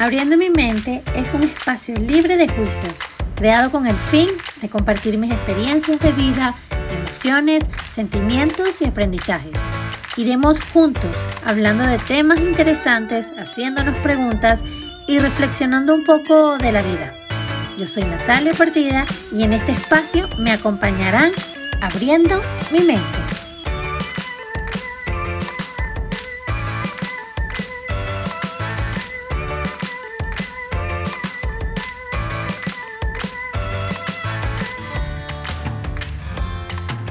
Abriendo mi mente es un espacio libre de juicio, creado con el fin de compartir mis experiencias de vida, emociones, sentimientos y aprendizajes. Iremos juntos hablando de temas interesantes, haciéndonos preguntas y reflexionando un poco de la vida. Yo soy Natalia Partida y en este espacio me acompañarán abriendo mi mente.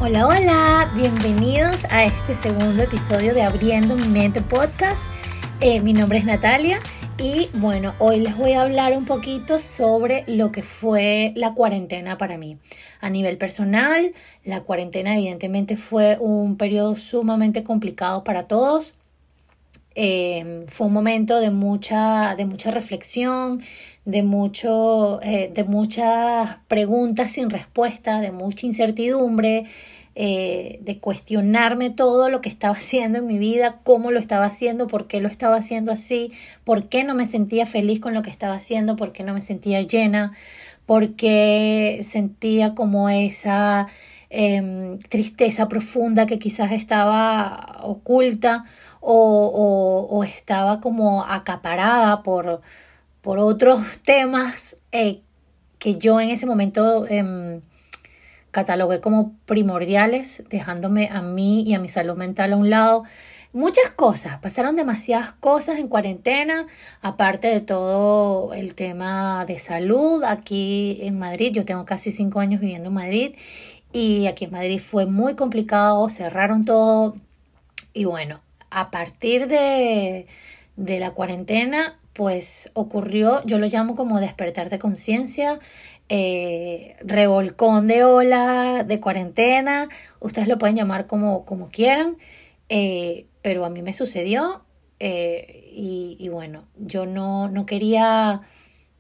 Hola, hola, bienvenidos a este segundo episodio de Abriendo mi mente podcast. Eh, mi nombre es Natalia y bueno, hoy les voy a hablar un poquito sobre lo que fue la cuarentena para mí. A nivel personal, la cuarentena evidentemente fue un periodo sumamente complicado para todos. Eh, fue un momento de mucha, de mucha reflexión, de, mucho, eh, de muchas preguntas sin respuesta, de mucha incertidumbre, eh, de cuestionarme todo lo que estaba haciendo en mi vida, cómo lo estaba haciendo, por qué lo estaba haciendo así, por qué no me sentía feliz con lo que estaba haciendo, por qué no me sentía llena, por qué sentía como esa em, tristeza profunda que quizás estaba oculta o, estaba como acaparada por, por otros temas eh, que yo en ese momento em, catalogué como primordiales, dejándome a mí y a mi salud mental a un lado. Muchas cosas, pasaron demasiadas cosas en cuarentena, aparte de todo el tema de salud aquí en Madrid. Yo tengo casi cinco años viviendo en Madrid y aquí en Madrid fue muy complicado, cerraron todo. Y bueno, a partir de, de la cuarentena pues ocurrió, yo lo llamo como despertar de conciencia, eh, revolcón de ola, de cuarentena, ustedes lo pueden llamar como, como quieran, eh, pero a mí me sucedió eh, y, bueno, yo no, no quería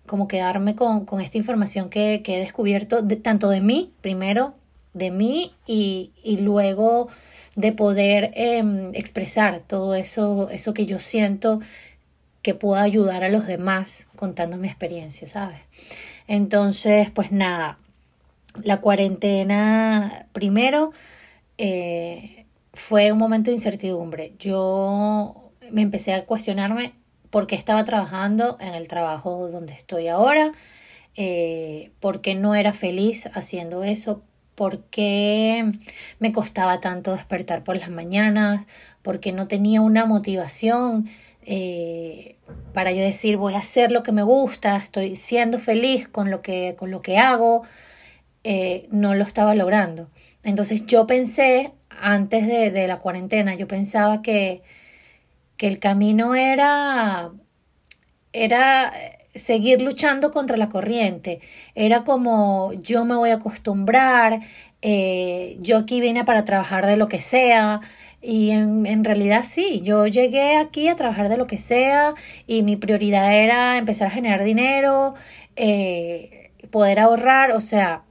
como quedarme con, con esta información que, que he descubierto de, tanto de mí, primero de mí y, y luego de poder em, expresar todo eso, eso que yo siento que pueda ayudar a los demás contando mi experiencia, ¿sabes? Entonces, pues nada, la cuarentena primero eh, fue un momento de incertidumbre. Yo me empecé a cuestionarme por qué estaba trabajando en el trabajo donde estoy ahora, eh, por qué no era feliz haciendo eso, por qué me costaba tanto despertar por las mañanas, por qué no tenía una motivación eh, para yo decir voy a hacer lo que me gusta, estoy siendo feliz con lo que, con lo que hago, eh, no lo estaba logrando. Entonces yo pensé, antes de, de la cuarentena, yo pensaba que, que el camino era, era seguir luchando contra la corriente. Era como yo me voy a acostumbrar, eh, yo aquí vine para trabajar de lo que sea, y en, en, realidad sí, yo llegué aquí a trabajar de lo que sea y mi prioridad era empezar a generar dinero, eh, poder ahorrar, o sea,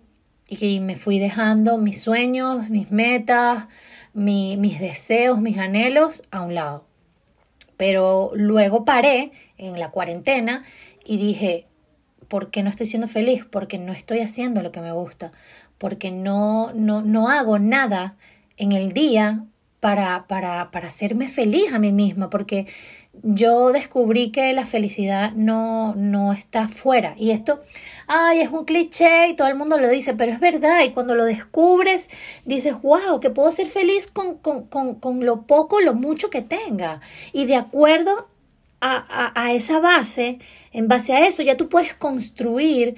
y me fui dejando mis sueños, mis metas, mis deseos, mis anhelos a un lado. Pero luego paré en la cuarentena y dije, ¿por qué no estoy siendo feliz? Porque no estoy haciendo lo que me gusta, porque no, no, no hago nada en el día para, para, para hacerme feliz a mí misma, porque yo descubrí que la felicidad no, no está fuera. Y esto, ay, es un cliché y todo el mundo lo dice, pero es verdad. Y cuando lo descubres, dices, wow, que puedo ser feliz con, con, con, con lo poco, lo mucho que tenga. Y de acuerdo a, a, a esa base, en base a eso, ya tú puedes construir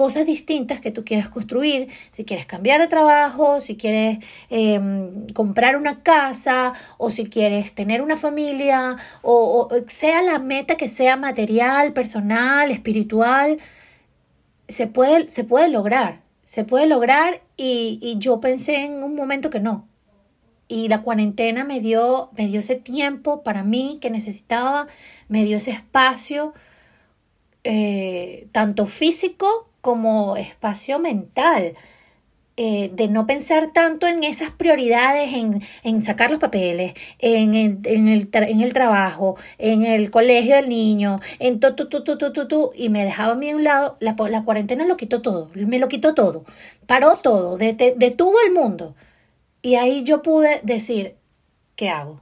cosas distintas que tú quieras construir, si quieres cambiar de trabajo, si quieres em, comprar una casa o si quieres tener una familia o, sea la meta que sea material, personal, espiritual, se puede, se puede lograr, se puede lograr y, y yo pensé en un momento que no. Y la cuarentena me dio, me dio ese tiempo para mí que necesitaba, me dio ese espacio, eh, tanto físico como espacio mental. eh, de no pensar tanto en esas prioridades, en, sacar los papeles, en en, el, en el trabajo, en el colegio del niño, en todo, tu, tu, tu, tu, y me dejaba a mí a un lado, la, la cuarentena lo quitó todo, me lo quitó todo, paró todo, detuvo el mundo. Y ahí yo pude decir, ¿qué hago?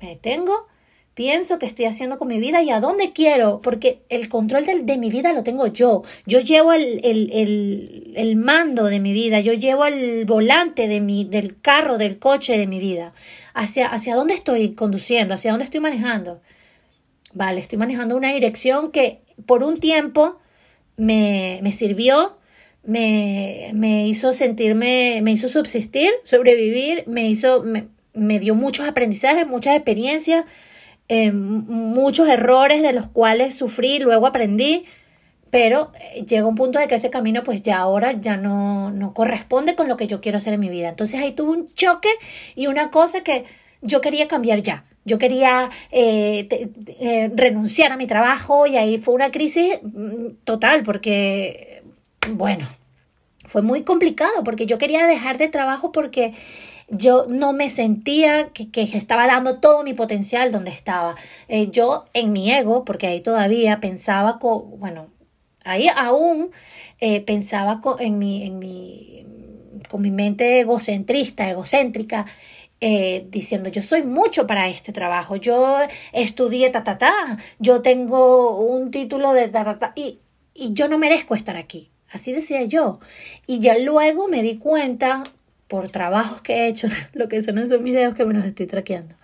Me detengo pienso que estoy haciendo con mi vida y a dónde quiero, porque el control de, mi vida lo tengo yo. Yo llevo el, el, el, mando de mi vida, yo llevo el volante de mi, del carro, del coche de mi vida. Hacia, hacia dónde estoy conduciendo, hacia dónde estoy manejando. Vale, estoy manejando una dirección que por un tiempo me, me sirvió, me, me, hizo sentirme, me hizo subsistir, sobrevivir, me hizo, me, me dio muchos aprendizajes, muchas experiencias, eh, muchos errores de los cuales sufrí, luego aprendí, pero eh, llega un punto de que ese camino pues ya ahora ya no, no corresponde con lo que yo quiero hacer en mi vida. Entonces ahí tuve un choque y una cosa que yo quería cambiar ya. Yo quería eh, renunciar a mi trabajo y ahí fue una crisis mm, total porque, bueno, fue muy complicado porque yo quería dejar de trabajo porque yo no me sentía que, estaba dando todo mi potencial donde estaba. Eh, yo en mi ego, porque ahí todavía pensaba, bueno, ahí aún eh, pensaba con, en mi, en mi, con mi mente egocentrista, egocéntrica, eh, diciendo yo soy mucho para este trabajo, yo estudié ta ta ta, yo tengo un título de ta ta ta y, y yo no merezco estar aquí. Así decía yo. Y ya luego me di cuenta por trabajos que he hecho, lo que son esos videos que me los estoy traqueando.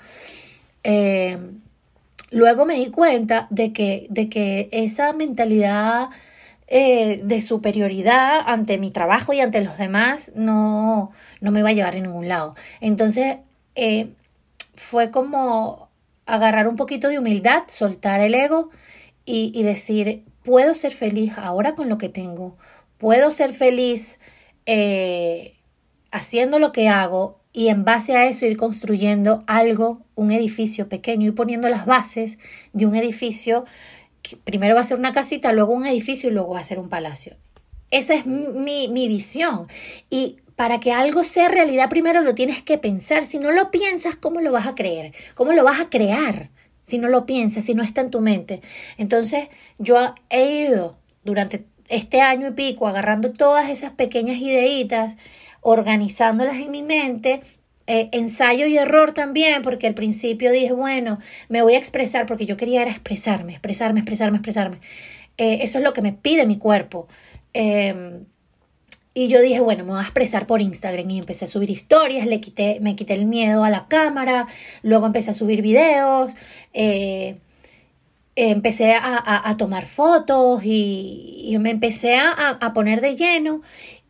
Eh, luego me di cuenta de que, de que esa mentalidad eh, de superioridad ante mi trabajo y ante los demás no, no me iba a llevar a ningún lado. Entonces eh, fue como agarrar un poquito de humildad, soltar el ego y, y, decir, puedo ser feliz ahora con lo que tengo, puedo ser feliz haciendo lo que hago y en base a eso ir construyendo algo, un edificio pequeño y poniendo las bases de un edificio que primero va a ser una casita, luego un edificio y luego va a ser un palacio. Esa es mi, mi visión. Y para que algo sea realidad, primero lo tienes que pensar. Si no lo piensas, ¿cómo lo vas a creer? ¿Cómo lo vas a crear? Si no lo piensas, si no está en tu mente. Entonces, yo he ido durante este año y pico agarrando todas esas pequeñas ideitas organizándolas en mi mente, eh, ensayo y error también, porque al principio dije, bueno, me voy a expresar, porque yo quería era expresarme, expresarme, expresarme, expresarme. Eh, eso es lo que me pide mi cuerpo. Em, y yo dije, bueno, me voy a expresar por Instagram y empecé a subir historias, le quité, me quité el miedo a la cámara, luego empecé a subir videos, eh, empecé a, tomar fotos y, me empecé a, a, poner de lleno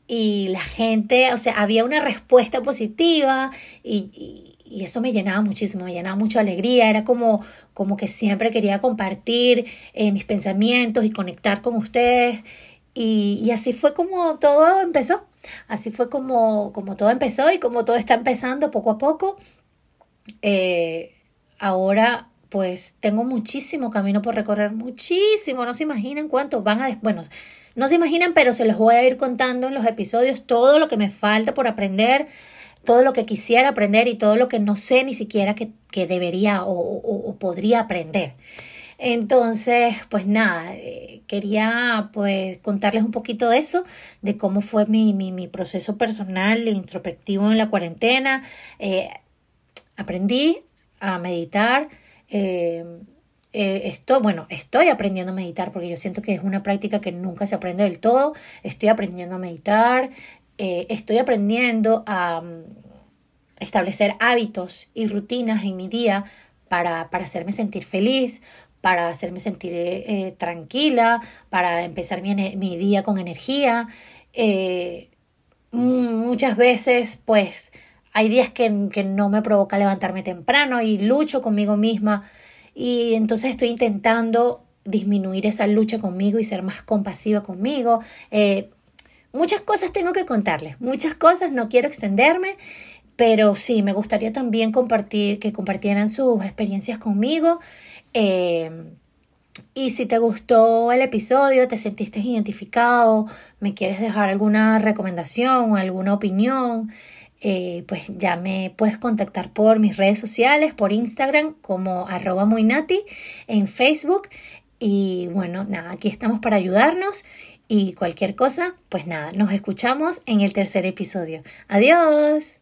y la gente, o sea, había una respuesta positiva y, eso me llenaba muchísimo, me llenaba mucha alegría, era como, como que siempre quería compartir eh, mis pensamientos y conectar con ustedes. Y, así fue como todo empezó, así fue como, como todo empezó y como todo está empezando poco a poco. Eh, ahora pues tengo muchísimo camino por recorrer, muchísimo, no se imaginan cuántos van a... Bueno, no se imaginan, pero se los voy a ir contando en los episodios todo lo que me falta por aprender, todo lo que quisiera aprender y todo lo que no sé ni siquiera que, debería o, podría aprender. Entonces, pues nada, eh, quería pues contarles un poquito de eso, de cómo fue mi, mi, proceso personal e introspectivo en la cuarentena. Eh, aprendí a meditar. Eh, eh, esto, bueno, estoy aprendiendo a meditar porque yo siento que es una práctica que nunca se aprende del todo. Estoy aprendiendo a meditar, eh, estoy aprendiendo a mm, establecer hábitos y rutinas en mi día para, para hacerme sentir feliz, para hacerme sentir tranquila, para empezar mi, mi día con energía. muchas veces, pues, hay días que, que no me provoca levantarme temprano y lucho conmigo misma y entonces estoy intentando disminuir esa lucha conmigo y ser más compasiva conmigo. Eh, muchas cosas tengo que contarles, muchas cosas, no quiero extenderme, pero sí, me gustaría también compartir, que compartieran sus experiencias conmigo. Eh, Y si te gustó el episodio, te sentiste identificado, me quieres dejar alguna recomendación alguna opinión, eh, pues ya me puedes contactar por mis redes sociales, por Instagram como arroba muynati, en Facebook. Y bueno, nada, aquí estamos para ayudarnos y cualquier cosa, pues nada, nos escuchamos en el tercer episodio. Adiós.